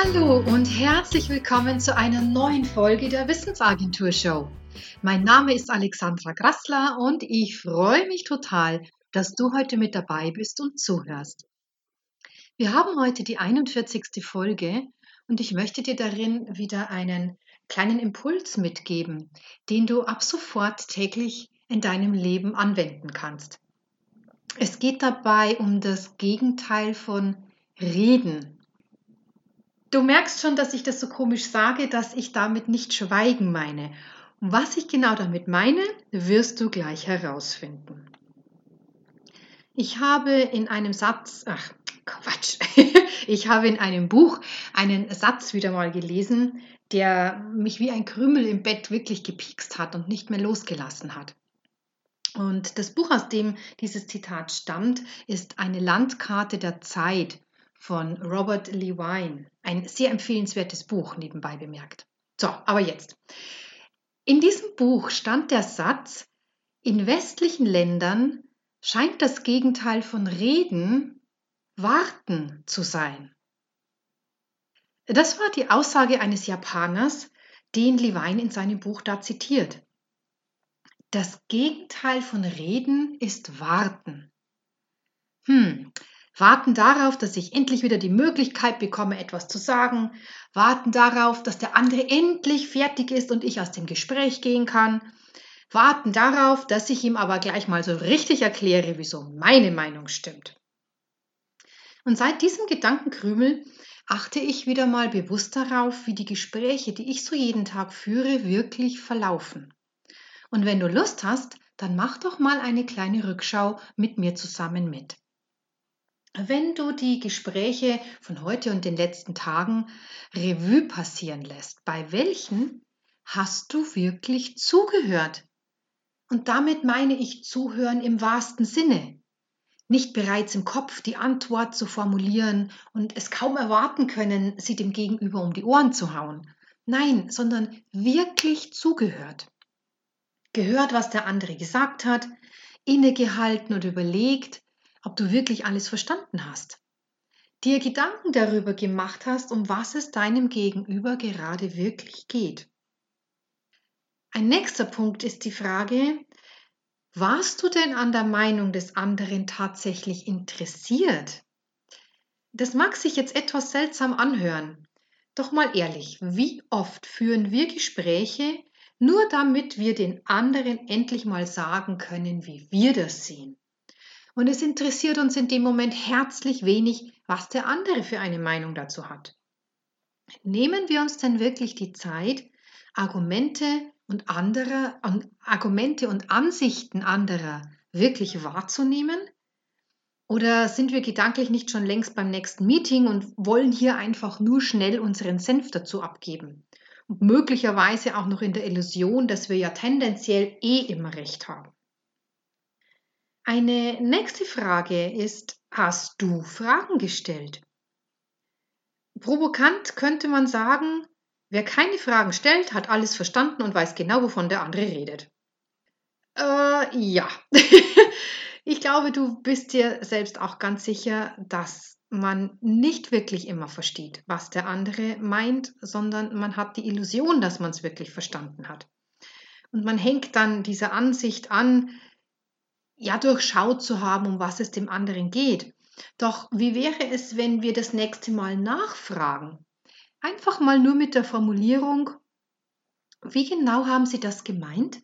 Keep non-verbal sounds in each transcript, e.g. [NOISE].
Hallo und herzlich willkommen zu einer neuen Folge der Wissensagentur Show. Mein Name ist Alexandra Grassler und ich freue mich total, dass du heute mit dabei bist und zuhörst. Wir haben heute die 41. Folge und ich möchte dir darin wieder einen kleinen Impuls mitgeben, den du ab sofort täglich in deinem Leben anwenden kannst. Es geht dabei um das Gegenteil von Reden. Du merkst schon, dass ich das so komisch sage, dass ich damit nicht schweigen meine. Und was ich genau damit meine, wirst du gleich herausfinden. Ich habe in einem Satz, ach Quatsch, [LAUGHS] ich habe in einem Buch einen Satz wieder mal gelesen, der mich wie ein Krümel im Bett wirklich gepiekst hat und nicht mehr losgelassen hat. Und das Buch, aus dem dieses Zitat stammt, ist eine Landkarte der Zeit von Robert Levine. Ein sehr empfehlenswertes Buch, nebenbei bemerkt. So, aber jetzt. In diesem Buch stand der Satz, in westlichen Ländern scheint das Gegenteil von Reden Warten zu sein. Das war die Aussage eines Japaners, den Levine in seinem Buch da zitiert. Das Gegenteil von Reden ist Warten. Hm, warten darauf, dass ich endlich wieder die Möglichkeit bekomme, etwas zu sagen, warten darauf, dass der andere endlich fertig ist und ich aus dem Gespräch gehen kann, warten darauf, dass ich ihm aber gleich mal so richtig erkläre, wieso meine Meinung stimmt. Und seit diesem Gedankenkrümel achte ich wieder mal bewusst darauf, wie die Gespräche, die ich so jeden Tag führe, wirklich verlaufen. Und wenn du Lust hast, dann mach doch mal eine kleine Rückschau mit mir zusammen mit. Wenn du die Gespräche von heute und den letzten Tagen Revue passieren lässt, bei welchen hast du wirklich zugehört? Und damit meine ich zuhören im wahrsten Sinne. Nicht bereits im Kopf die Antwort zu formulieren und es kaum erwarten können, sie dem Gegenüber um die Ohren zu hauen. Nein, sondern wirklich zugehört gehört, was der andere gesagt hat, innegehalten und überlegt, ob du wirklich alles verstanden hast. Dir Gedanken darüber gemacht hast, um was es deinem Gegenüber gerade wirklich geht. Ein nächster Punkt ist die Frage, warst du denn an der Meinung des anderen tatsächlich interessiert? Das mag sich jetzt etwas seltsam anhören. Doch mal ehrlich, wie oft führen wir Gespräche, nur damit wir den anderen endlich mal sagen können, wie wir das sehen. Und es interessiert uns in dem Moment herzlich wenig, was der andere für eine Meinung dazu hat. Nehmen wir uns denn wirklich die Zeit, Argumente und anderer, Argumente und Ansichten anderer wirklich wahrzunehmen? Oder sind wir gedanklich nicht schon längst beim nächsten Meeting und wollen hier einfach nur schnell unseren Senf dazu abgeben? und möglicherweise auch noch in der Illusion, dass wir ja tendenziell eh immer recht haben. Eine nächste Frage ist, hast du Fragen gestellt? Provokant könnte man sagen, wer keine Fragen stellt, hat alles verstanden und weiß genau, wovon der andere redet. Äh, ja, [LAUGHS] ich glaube, du bist dir selbst auch ganz sicher, dass man nicht wirklich immer versteht, was der andere meint, sondern man hat die Illusion, dass man es wirklich verstanden hat. Und man hängt dann dieser Ansicht an, ja durchschaut zu haben, um was es dem anderen geht. Doch wie wäre es, wenn wir das nächste Mal nachfragen? Einfach mal nur mit der Formulierung, wie genau haben Sie das gemeint?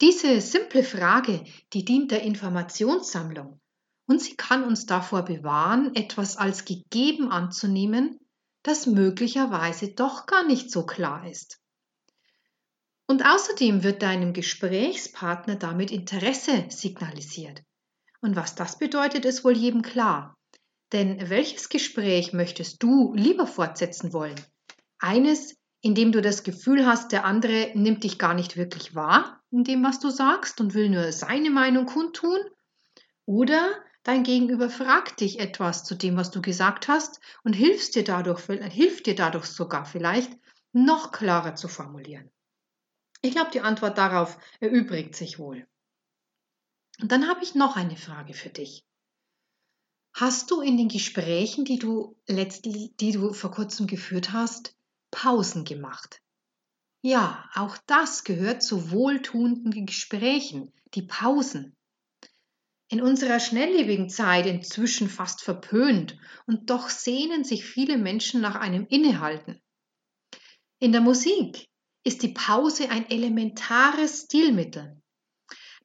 Diese simple Frage, die dient der Informationssammlung und sie kann uns davor bewahren, etwas als gegeben anzunehmen, das möglicherweise doch gar nicht so klar ist. Und außerdem wird deinem Gesprächspartner damit Interesse signalisiert. Und was das bedeutet, ist wohl jedem klar. Denn welches Gespräch möchtest du lieber fortsetzen wollen? Eines, in dem du das Gefühl hast, der andere nimmt dich gar nicht wirklich wahr in dem, was du sagst und will nur seine Meinung kundtun? Oder Dein Gegenüber fragt dich etwas zu dem, was du gesagt hast und hilft dir dadurch, hilft dir dadurch sogar vielleicht, noch klarer zu formulieren. Ich glaube, die Antwort darauf erübrigt sich wohl. Und dann habe ich noch eine Frage für dich. Hast du in den Gesprächen, die du letztlich, die du vor kurzem geführt hast, Pausen gemacht? Ja, auch das gehört zu wohltuenden Gesprächen, die Pausen. In unserer schnelllebigen Zeit inzwischen fast verpönt und doch sehnen sich viele Menschen nach einem Innehalten. In der Musik ist die Pause ein elementares Stilmittel.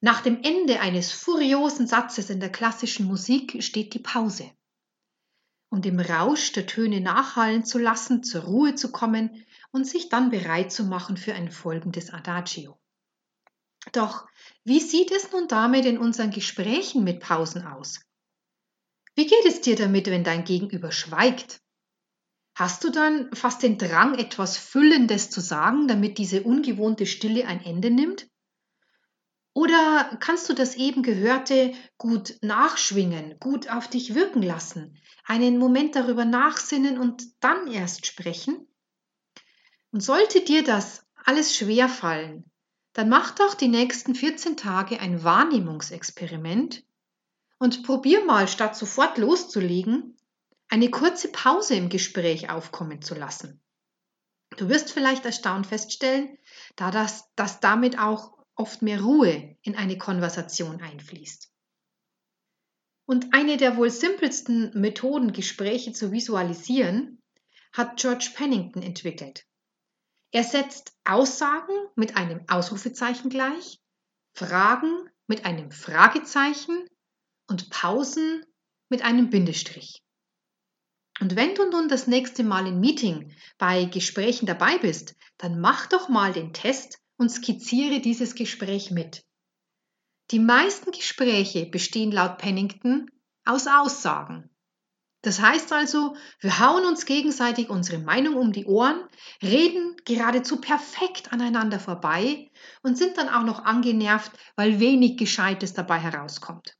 Nach dem Ende eines furiosen Satzes in der klassischen Musik steht die Pause. Um dem Rausch der Töne nachhallen zu lassen, zur Ruhe zu kommen und sich dann bereit zu machen für ein folgendes Adagio. Doch wie sieht es nun damit in unseren Gesprächen mit Pausen aus? Wie geht es dir damit, wenn dein Gegenüber schweigt? Hast du dann fast den Drang, etwas Füllendes zu sagen, damit diese ungewohnte Stille ein Ende nimmt? Oder kannst du das eben Gehörte gut nachschwingen, gut auf dich wirken lassen, einen Moment darüber nachsinnen und dann erst sprechen? Und sollte dir das alles schwer fallen, dann mach doch die nächsten 14 Tage ein Wahrnehmungsexperiment und probier mal, statt sofort loszulegen, eine kurze Pause im Gespräch aufkommen zu lassen. Du wirst vielleicht erstaunt feststellen, da das, dass damit auch oft mehr Ruhe in eine Konversation einfließt. Und eine der wohl simpelsten Methoden, Gespräche zu visualisieren, hat George Pennington entwickelt. Er setzt Aussagen mit einem Ausrufezeichen gleich, Fragen mit einem Fragezeichen und Pausen mit einem Bindestrich. Und wenn du nun das nächste Mal im Meeting bei Gesprächen dabei bist, dann mach doch mal den Test und skizziere dieses Gespräch mit. Die meisten Gespräche bestehen laut Pennington aus Aussagen. Das heißt also, wir hauen uns gegenseitig unsere Meinung um die Ohren, reden geradezu perfekt aneinander vorbei und sind dann auch noch angenervt, weil wenig Gescheites dabei herauskommt.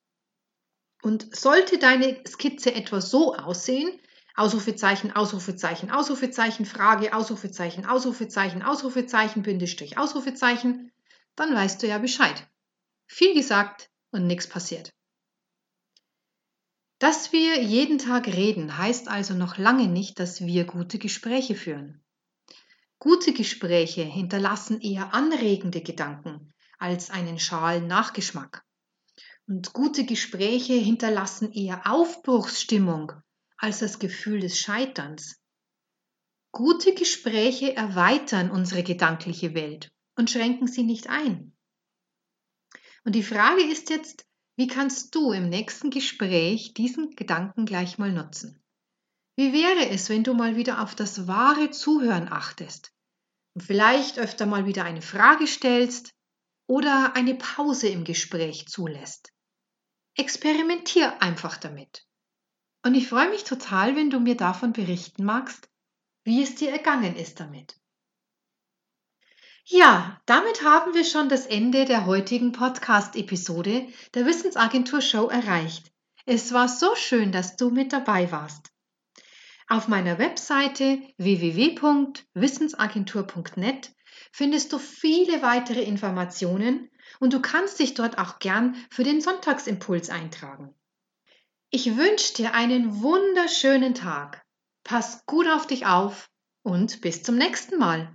Und sollte deine Skizze etwa so aussehen, Ausrufezeichen, Ausrufezeichen, Ausrufezeichen, Frage, Ausrufezeichen, Ausrufezeichen, Ausrufezeichen, Bindestrich, Ausrufezeichen, dann weißt du ja Bescheid. Viel gesagt und nichts passiert. Dass wir jeden Tag reden, heißt also noch lange nicht, dass wir gute Gespräche führen. Gute Gespräche hinterlassen eher anregende Gedanken als einen schalen Nachgeschmack. Und gute Gespräche hinterlassen eher Aufbruchsstimmung als das Gefühl des Scheiterns. Gute Gespräche erweitern unsere gedankliche Welt und schränken sie nicht ein. Und die Frage ist jetzt, wie kannst du im nächsten Gespräch diesen Gedanken gleich mal nutzen? Wie wäre es, wenn du mal wieder auf das wahre Zuhören achtest und vielleicht öfter mal wieder eine Frage stellst oder eine Pause im Gespräch zulässt? Experimentier einfach damit. Und ich freue mich total, wenn du mir davon berichten magst, wie es dir ergangen ist damit. Ja, damit haben wir schon das Ende der heutigen Podcast-Episode der Wissensagentur Show erreicht. Es war so schön, dass du mit dabei warst. Auf meiner Webseite www.wissensagentur.net findest du viele weitere Informationen und du kannst dich dort auch gern für den Sonntagsimpuls eintragen. Ich wünsche dir einen wunderschönen Tag. Pass gut auf dich auf und bis zum nächsten Mal.